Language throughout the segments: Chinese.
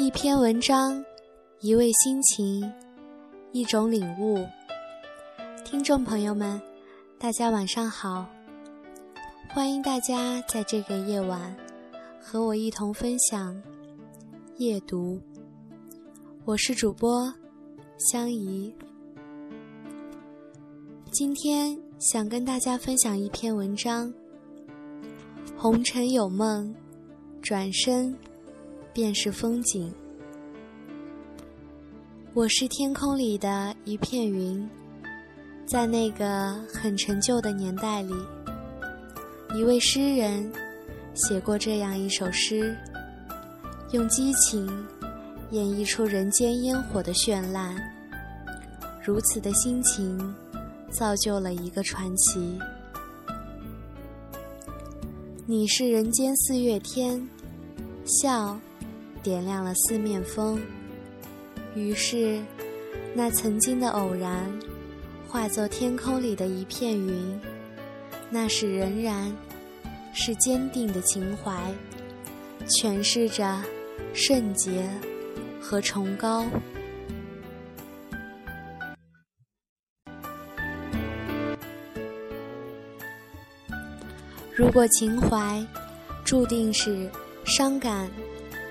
一篇文章，一位心情，一种领悟。听众朋友们，大家晚上好！欢迎大家在这个夜晚和我一同分享夜读。我是主播香怡，今天想跟大家分享一篇文章：红尘有梦，转身。便是风景。我是天空里的一片云，在那个很陈旧的年代里，一位诗人写过这样一首诗，用激情演绎出人间烟火的绚烂。如此的心情，造就了一个传奇。你是人间四月天，笑。点亮了四面风，于是，那曾经的偶然，化作天空里的一片云。那是仍然，是坚定的情怀，诠释着圣洁和崇高。如果情怀注定是伤感。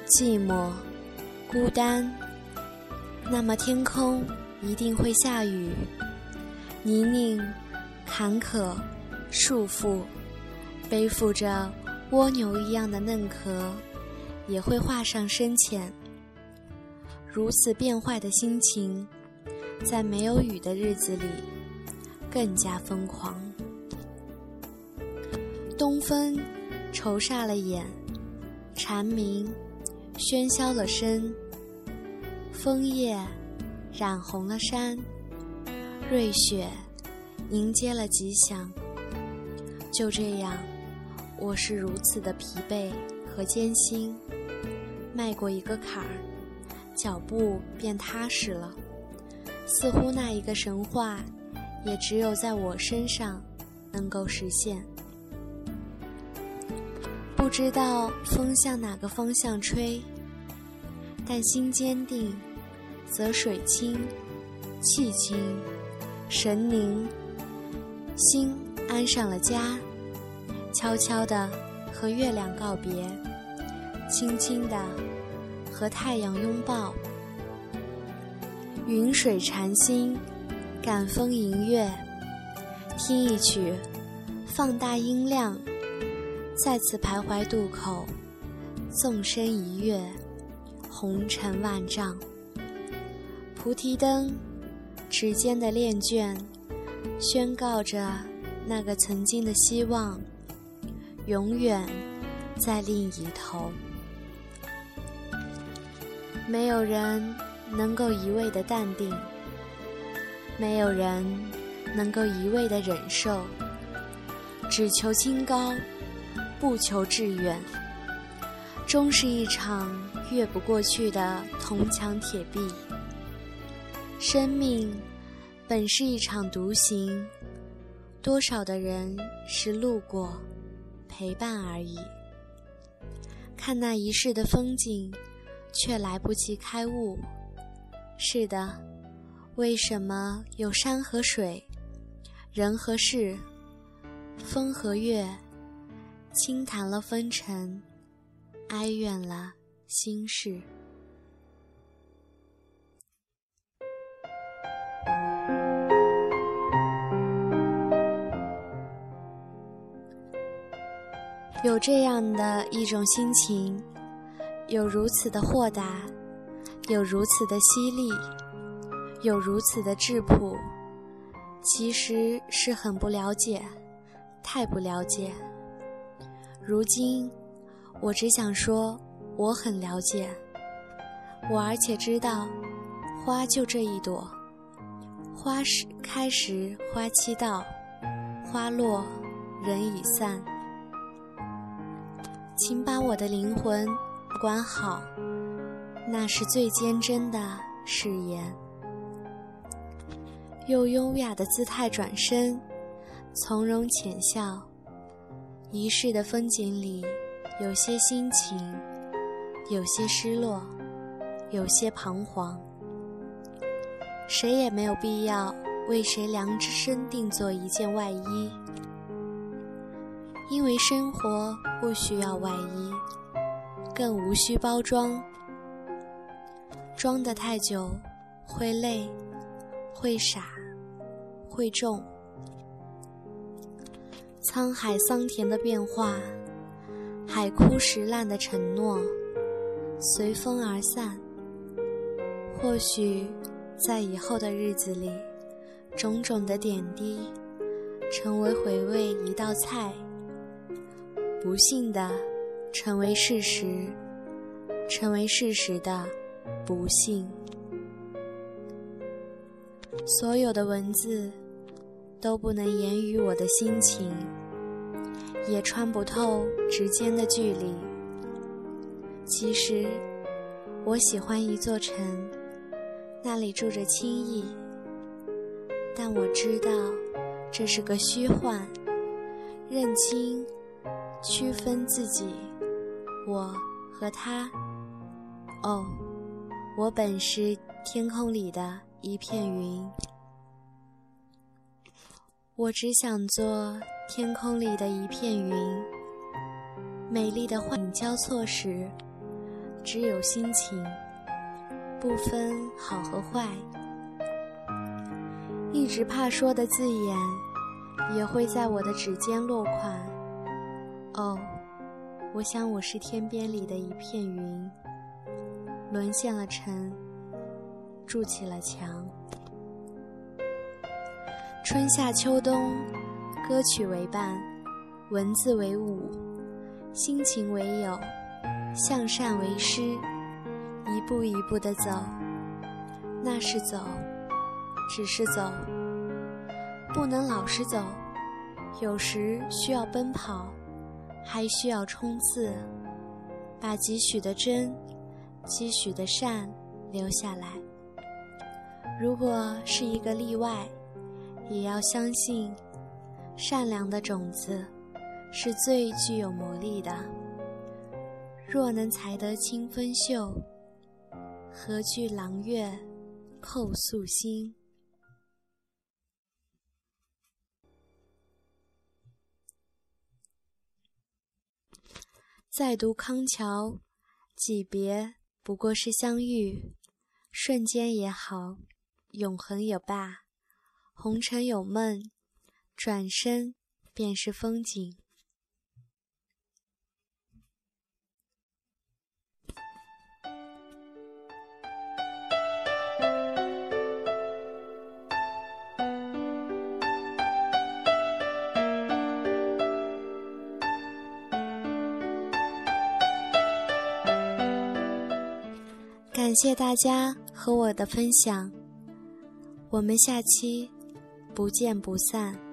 寂寞、孤单，那么天空一定会下雨。泥泞、坎坷、束缚，背负着蜗牛一样的嫩壳，也会画上深浅。如此变坏的心情，在没有雨的日子里，更加疯狂。东风愁煞了眼，蝉鸣。喧嚣了身，枫叶染红了山，瑞雪迎接了吉祥。就这样，我是如此的疲惫和艰辛，迈过一个坎儿，脚步便踏实了。似乎那一个神话，也只有在我身上能够实现。不知道风向哪个方向吹，但心坚定，则水清、气清、神宁。心安上了家，悄悄地和月亮告别，轻轻地和太阳拥抱。云水禅心，感风吟月，听一曲，放大音量。在此徘徊渡口，纵身一跃，红尘万丈。菩提灯，指尖的恋卷，宣告着那个曾经的希望，永远在另一头。没有人能够一味的淡定，没有人能够一味的忍受，只求清高。不求致远，终是一场越不过去的铜墙铁壁。生命本是一场独行，多少的人是路过、陪伴而已。看那一世的风景，却来不及开悟。是的，为什么有山和水，人和事，风和月？轻弹了风尘，哀怨了心事。有这样的一种心情，有如此的豁达，有如此的犀利，有如此的质朴，其实是很不了解，太不了解。如今，我只想说，我很了解。我而且知道，花就这一朵，花时开时花期到，花落人已散。请把我的灵魂管好，那是最坚贞的誓言。用优雅的姿态转身，从容浅笑。一世的风景里，有些心情，有些失落，有些彷徨。谁也没有必要为谁量身定做一件外衣，因为生活不需要外衣，更无需包装。装得太久，会累，会傻，会重。沧海桑田的变化，海枯石烂的承诺，随风而散。或许。在以后的日子里，种种的点滴，成为回味一道菜；不幸的，成为事实；成为事实的，不幸。所有的文字，都不能言语我的心情，也穿不透指尖的距离。其实，我喜欢一座城。那里住着轻易，但我知道这是个虚幻。认清、区分自己，我和他。哦，我本是天空里的一片云。我只想做天空里的一片云。美丽的幻影交错时，只有心情。不分好和坏，一直怕说的字眼，也会在我的指尖落款。哦，我想我是天边里的一片云，沦陷了城，筑起了墙。春夏秋冬，歌曲为伴，文字为舞，心情为友，向善为师。一步一步的走，那是走，只是走，不能老是走。有时需要奔跑，还需要冲刺，把几许的真，几许的善留下来。如果是一个例外，也要相信，善良的种子是最具有魔力的。若能采得清风秀。何惧朗月扣素心？再读康桥，几别不过是相遇，瞬间也好，永恒也罢，红尘有梦，转身便是风景。感谢大家和我的分享，我们下期不见不散。